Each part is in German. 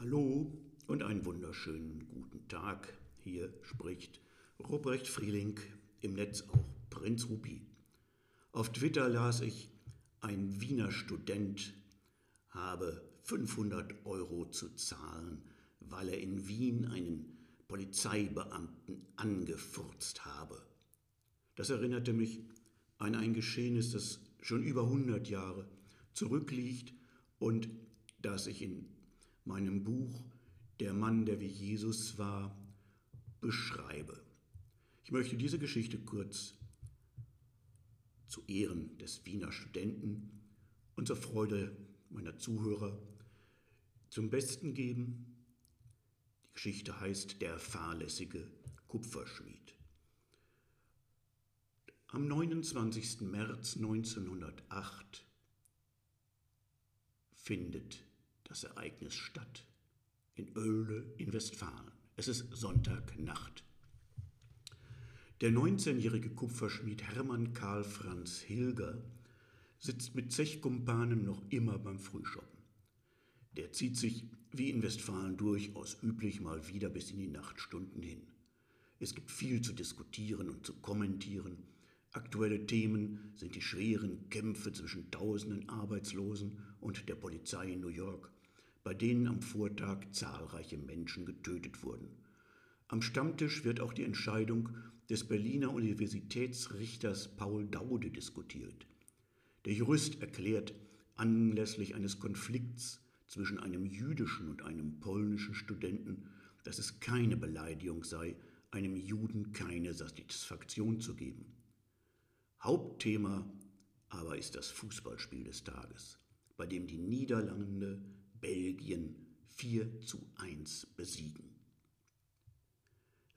Hallo und einen wunderschönen guten Tag. Hier spricht Ruprecht Frieling, im Netz auch Prinz Rupi. Auf Twitter las ich, ein Wiener Student habe 500 Euro zu zahlen, weil er in Wien einen Polizeibeamten angefurzt habe. Das erinnerte mich an ein Geschehnis, das schon über 100 Jahre zurückliegt und das ich in meinem Buch Der Mann, der wie Jesus war, beschreibe. Ich möchte diese Geschichte kurz zu Ehren des Wiener Studenten und zur Freude meiner Zuhörer zum Besten geben. Die Geschichte heißt Der fahrlässige Kupferschmied. Am 29. März 1908 findet das Ereignis statt. In Oehle in Westfalen. Es ist Sonntagnacht. Der 19-jährige Kupferschmied Hermann Karl Franz Hilger sitzt mit Zechkumpanen noch immer beim Frühschoppen. Der zieht sich, wie in Westfalen durchaus üblich, mal wieder bis in die Nachtstunden hin. Es gibt viel zu diskutieren und zu kommentieren, Aktuelle Themen sind die schweren Kämpfe zwischen tausenden Arbeitslosen und der Polizei in New York, bei denen am Vortag zahlreiche Menschen getötet wurden. Am Stammtisch wird auch die Entscheidung des Berliner Universitätsrichters Paul Daude diskutiert. Der Jurist erklärt anlässlich eines Konflikts zwischen einem jüdischen und einem polnischen Studenten, dass es keine Beleidigung sei, einem Juden keine Satisfaktion zu geben. Hauptthema aber ist das Fußballspiel des Tages, bei dem die Niederlande Belgien 4 zu 1 besiegen.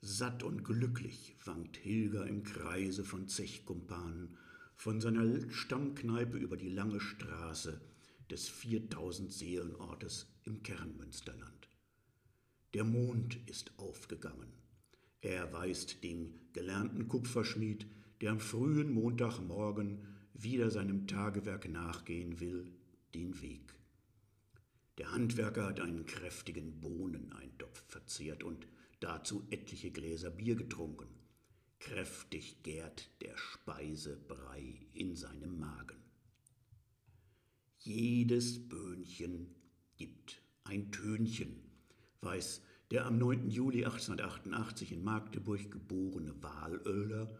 Satt und glücklich wankt Hilger im Kreise von Zechkumpanen von seiner Stammkneipe über die lange Straße des 4000 Seelenortes im Kernmünsterland. Der Mond ist aufgegangen. Er weist dem gelernten Kupferschmied der am frühen Montagmorgen wieder seinem Tagewerk nachgehen will, den Weg. Der Handwerker hat einen kräftigen Bohneneintopf verzehrt und dazu etliche Gläser Bier getrunken. Kräftig gärt der Speisebrei in seinem Magen. Jedes Böhnchen gibt ein Tönchen, weiß der am 9. Juli 1888 in Magdeburg geborene Walöller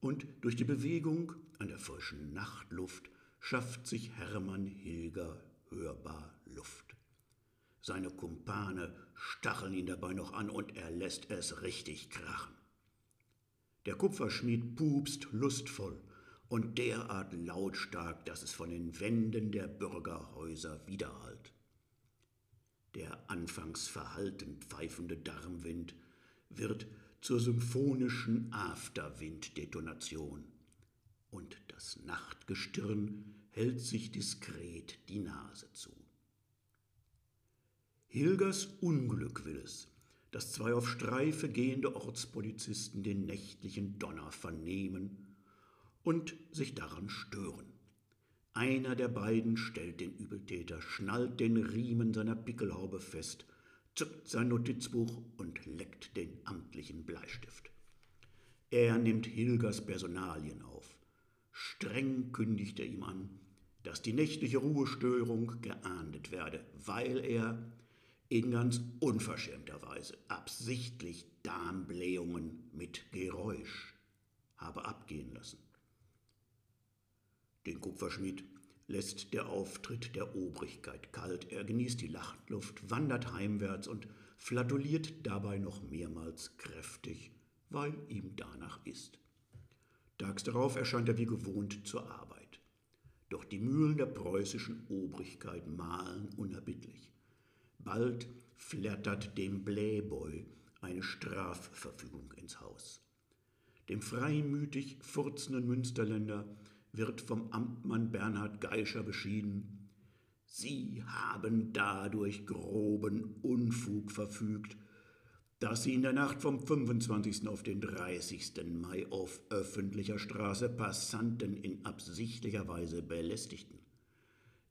und durch die Bewegung an der frischen Nachtluft schafft sich Hermann Hilger hörbar Luft. Seine Kumpane stacheln ihn dabei noch an und er lässt es richtig krachen. Der Kupferschmied pupst lustvoll und derart lautstark, dass es von den Wänden der Bürgerhäuser widerhallt. Der anfangs verhalten pfeifende Darmwind wird zur symphonischen Afterwind-Detonation. Und das Nachtgestirn hält sich diskret die Nase zu. Hilgers Unglück will es, dass zwei auf Streife gehende Ortspolizisten den nächtlichen Donner vernehmen und sich daran stören. Einer der beiden stellt den Übeltäter, schnallt den Riemen seiner Pickelhaube fest zückt sein Notizbuch und leckt den amtlichen Bleistift. Er nimmt Hilgers Personalien auf. Streng kündigt er ihm an, dass die nächtliche Ruhestörung geahndet werde, weil er in ganz unverschämter Weise absichtlich Darmblähungen mit Geräusch habe abgehen lassen. Den Kupferschmied lässt der Auftritt der Obrigkeit kalt. Er genießt die Lachluft, wandert heimwärts und flatuliert dabei noch mehrmals kräftig, weil ihm danach ist. Tags darauf erscheint er wie gewohnt zur Arbeit. Doch die Mühlen der preußischen Obrigkeit mahlen unerbittlich. Bald flattert dem Blähboy eine Strafverfügung ins Haus. Dem freimütig furzenden Münsterländer wird vom Amtmann Bernhard Geischer beschieden. Sie haben dadurch groben Unfug verfügt, dass sie in der Nacht vom 25. auf den 30. Mai auf öffentlicher Straße Passanten in absichtlicher Weise belästigten.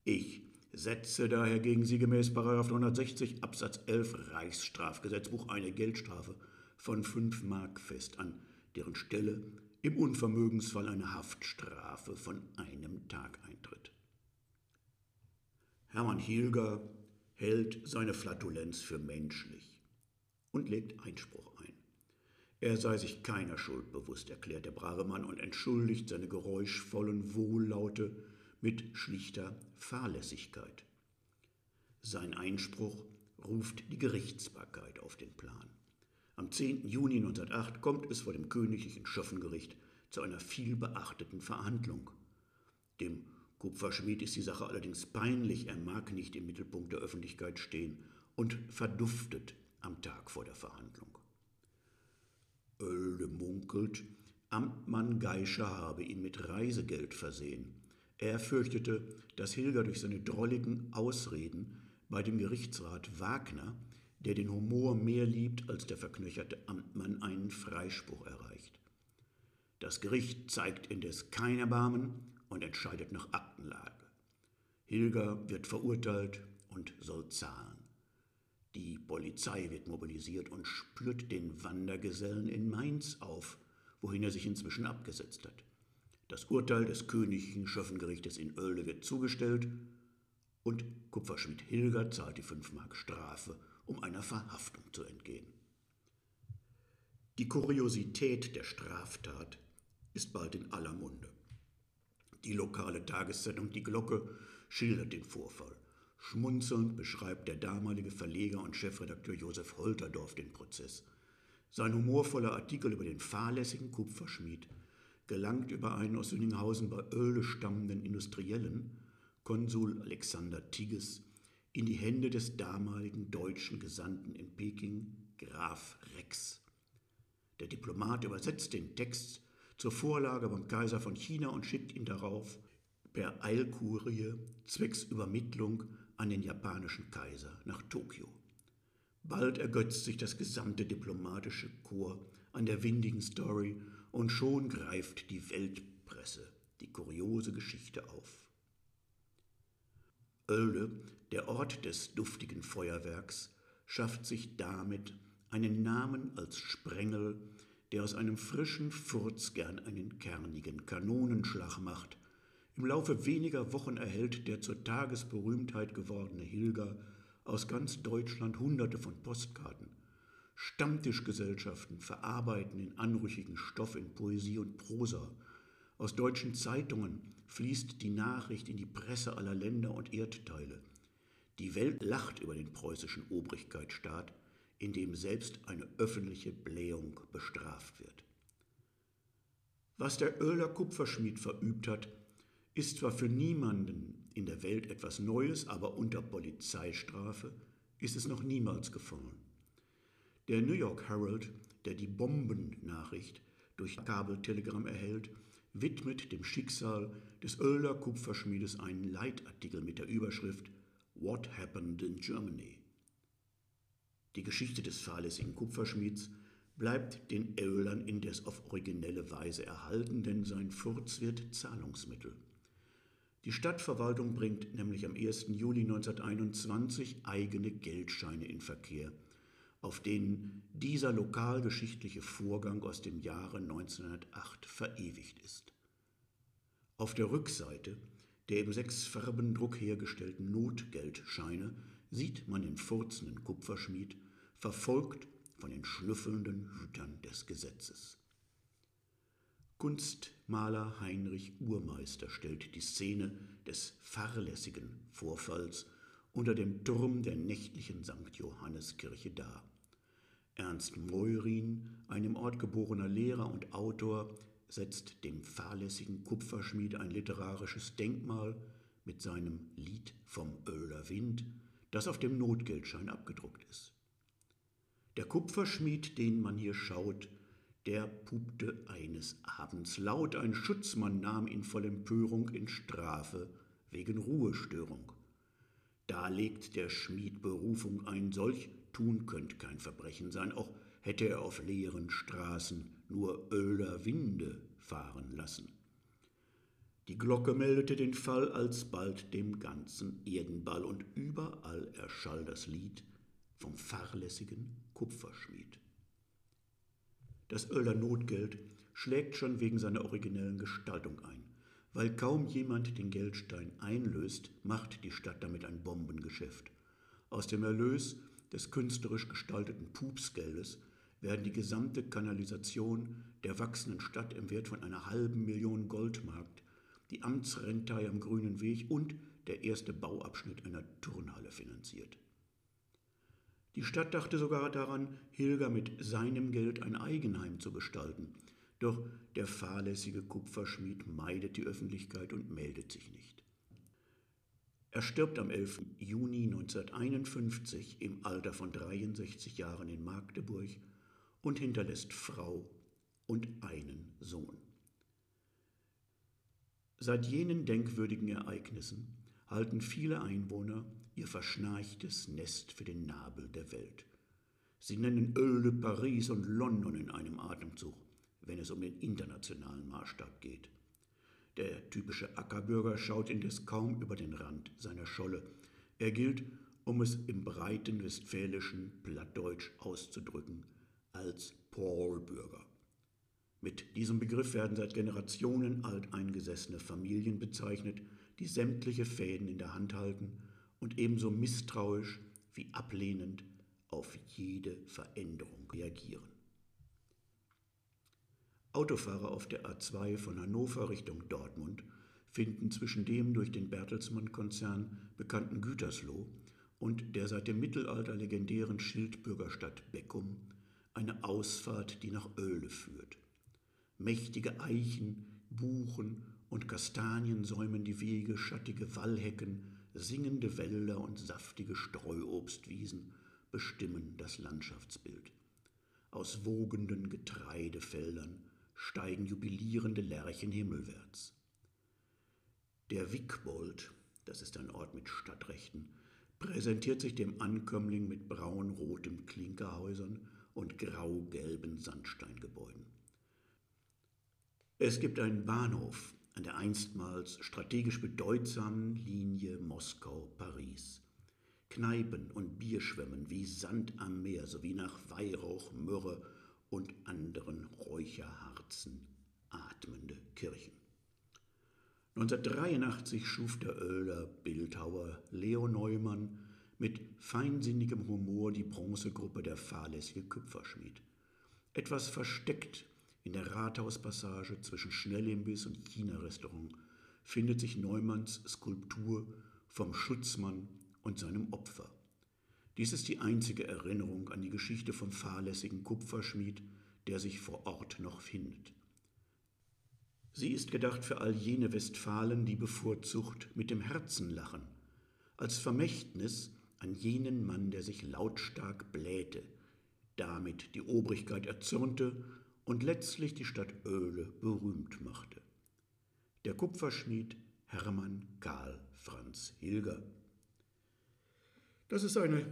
Ich setze daher gegen sie gemäß 160 Absatz 11 Reichsstrafgesetzbuch eine Geldstrafe von 5 Mark fest, an deren Stelle im Unvermögensfall eine Haftstrafe von einem Tag eintritt. Hermann Hilger hält seine Flatulenz für menschlich und legt Einspruch ein. Er sei sich keiner Schuld bewusst, erklärt der brave Mann und entschuldigt seine geräuschvollen Wohllaute mit schlichter Fahrlässigkeit. Sein Einspruch ruft die Gerichtsbarkeit auf den Plan. Am 10. Juni 1908 kommt es vor dem königlichen Schöffengericht zu einer vielbeachteten Verhandlung. Dem Kupferschmied ist die Sache allerdings peinlich, er mag nicht im Mittelpunkt der Öffentlichkeit stehen und verduftet am Tag vor der Verhandlung. Oelde munkelt, Amtmann Geischer habe ihn mit Reisegeld versehen. Er fürchtete, dass Hilger durch seine drolligen Ausreden bei dem Gerichtsrat Wagner, der den Humor mehr liebt als der verknöcherte Amtmann, einen Freispruch erreicht. Das Gericht zeigt indes kein Erbarmen und entscheidet nach Aktenlage. Hilger wird verurteilt und soll zahlen. Die Polizei wird mobilisiert und spürt den Wandergesellen in Mainz auf, wohin er sich inzwischen abgesetzt hat. Das Urteil des königlichen Schöffengerichtes in Oelde wird zugestellt und Kupferschmied Hilger zahlt die 5 Mark Strafe, um einer Verhaftung zu entgehen. Die Kuriosität der Straftat ist bald in aller Munde. Die lokale Tageszeitung Die Glocke schildert den Vorfall. Schmunzelnd beschreibt der damalige Verleger und Chefredakteur Josef Holterdorf den Prozess. Sein humorvoller Artikel über den fahrlässigen Kupferschmied gelangt über einen aus Sünninghausen bei Oelde stammenden Industriellen, Konsul Alexander Tigges, in die Hände des damaligen deutschen Gesandten in Peking, Graf Rex. Der Diplomat übersetzt den Text zur Vorlage beim Kaiser von China und schickt ihn darauf per Eilkurie zwecks Übermittlung an den japanischen Kaiser nach Tokio. Bald ergötzt sich das gesamte diplomatische Korps an der windigen Story und schon greift die Weltpresse die kuriose Geschichte auf. Oelde, der Ort des duftigen Feuerwerks, schafft sich damit einen Namen als Sprengel, der aus einem frischen Furz gern einen kernigen Kanonenschlag macht im Laufe weniger Wochen erhält der zur Tagesberühmtheit gewordene Hilger aus ganz Deutschland hunderte von Postkarten. Stammtischgesellschaften verarbeiten den anrüchigen Stoff in Poesie und Prosa. Aus deutschen Zeitungen fließt die Nachricht in die Presse aller Länder und Erdteile. Die Welt lacht über den preußischen Obrigkeitsstaat, in dem selbst eine öffentliche Blähung bestraft wird. Was der Oehler Kupferschmied verübt hat, ist zwar für niemanden in der Welt etwas Neues, aber unter Polizeistrafe ist es noch niemals gefallen. Der New York Herald, der die Bombennachricht durch Kabeltelegramm erhält, widmet dem Schicksal des Oelder Kupferschmiedes einen Leitartikel mit der Überschrift What Happened in Germany. Die Geschichte des fahrlässigen Kupferschmieds bleibt den Oehlern indes auf originelle Weise erhalten, denn sein Furz wird Zahlungsmittel. Die Stadtverwaltung bringt nämlich am 1. Juli 1921 eigene Geldscheine in Verkehr, auf denen dieser lokalgeschichtliche Vorgang aus dem Jahre 1908 verewigt ist. Auf der Rückseite der im Sechsfarbendruck hergestellten Notgeldscheine sieht man den furzenden Kupferschmied, verfolgt von den schnüffelnden Hütern des Gesetzes. Kunstmaler Heinrich Urmeister stellt die Szene des fahrlässigen Vorfalls unter dem Turm der nächtlichen St. Johanneskirche dar. Ernst Meurin, ein im Ort geborener Lehrer und Autor, setzt dem fahrlässigen Kupferschmied ein literarisches Denkmal mit seinem Lied vom Öler Wind, das auf dem Notgeldschein abgedruckt ist. Der Kupferschmied, den man hier schaut, der pupte eines Abends laut, ein Schutzmann nahm ihn voll Empörung in Strafe wegen Ruhestörung. Da legt der Schmied Berufung ein, solch tun könnt kein Verbrechen sein, auch hätte er auf leeren Straßen nur Öler Winde fahren lassen. Die Glocke meldete den Fall alsbald dem ganzen Erdenball, und überall erschall das Lied vom fahrlässigen Kupferschmied. Das Oelder Notgeld schlägt schon wegen seiner originellen Gestaltung ein. Weil kaum jemand den Geldstein einlöst, macht die Stadt damit ein Bombengeschäft. Aus dem Erlös des künstlerisch gestalteten Pupsgeldes werden die gesamte Kanalisation der wachsenden Stadt im Wert von einer halben Million Goldmark, die Amtsrentei am Grünen Weg und der erste Bauabschnitt einer Turnhalle finanziert. Die Stadt dachte sogar daran, Hilger mit seinem Geld ein Eigenheim zu gestalten. Doch der fahrlässige Kupferschmied meidet die Öffentlichkeit und meldet sich nicht. Er stirbt am 11. Juni 1951 im Alter von 63 Jahren in Magdeburg und hinterlässt Frau und einen Sohn. Seit jenen denkwürdigen Ereignissen halten viele Einwohner ihr verschnarchtes Nest für den Nabel der Welt. Sie nennen Oelde, Paris und London in einem Atemzug, wenn es um den internationalen Maßstab geht. Der typische Ackerbürger schaut indes kaum über den Rand seiner Scholle. Er gilt, um es im breiten westfälischen Plattdeutsch auszudrücken, als Paulbürger. Mit diesem Begriff werden seit Generationen alteingesessene Familien bezeichnet, die sämtliche Fäden in der Hand halten und ebenso misstrauisch wie ablehnend auf jede Veränderung reagieren. Autofahrer auf der A2 von Hannover Richtung Dortmund finden zwischen dem durch den Bertelsmann-Konzern bekannten Gütersloh und der seit dem Mittelalter legendären Schildbürgerstadt Beckum eine Ausfahrt, die nach Oelde führt. Mächtige Eichen, Buchen und Kastanien säumen die Wege, schattige Wallhecken singende Wälder und saftige Streuobstwiesen bestimmen das Landschaftsbild. Aus wogenden Getreidefeldern steigen jubilierende Lerchen himmelwärts. Der Wickbold, das ist ein Ort mit Stadtrechten, präsentiert sich dem Ankömmling mit braun-rotem Klinkerhäusern und grau-gelben Sandsteingebäuden. Es gibt einen Bahnhof an der einstmals strategisch bedeutsamen Linie Moskau-Paris. Kneipen und Bierschwemmen wie Sand am Meer sowie nach Weihrauch, Myrrhe und anderen Räucherharzen atmende Kirchen. 1983 schuf der Oelder Bildhauer Leo Neumann mit feinsinnigem Humor die Bronzegruppe Der fahrlässige Kupferschmied. Etwas versteckt in der Rathauspassage zwischen Schnellimbiss und China-Restaurant findet sich Neumanns Skulptur vom Schutzmann und seinem Opfer. Dies ist die einzige Erinnerung an die Geschichte vom fahrlässigen Kupferschmied, der sich vor Ort noch findet. Sie ist gedacht für all jene Westfalen, die bevorzugt mit dem Herzen lachen, als Vermächtnis an jenen Mann, der sich lautstark blähte, damit die Obrigkeit erzürnte und letztlich die Stadt Oele berühmt machte. Der Kupferschmied Hermann Karl Franz Hilger. Das ist eine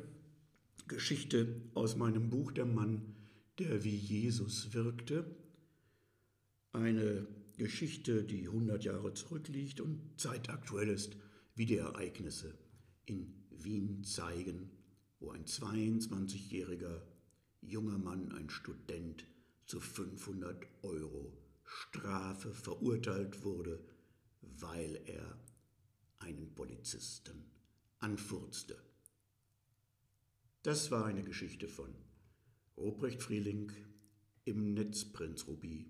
Geschichte aus meinem Buch Der Mann, der wie Jesus wirkte. Eine Geschichte, die 100 Jahre zurückliegt und zeitaktuell ist, wie die Ereignisse in Wien zeigen, wo ein 22-jähriger junger Mann, ein Student, zu 500 Euro Strafe verurteilt wurde, weil er einen Polizisten anfurzte. Das war eine Geschichte von Ruprecht Frieling im Netz Prinz Ruby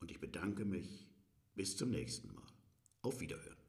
und ich bedanke mich bis zum nächsten Mal. Auf Wiederhören.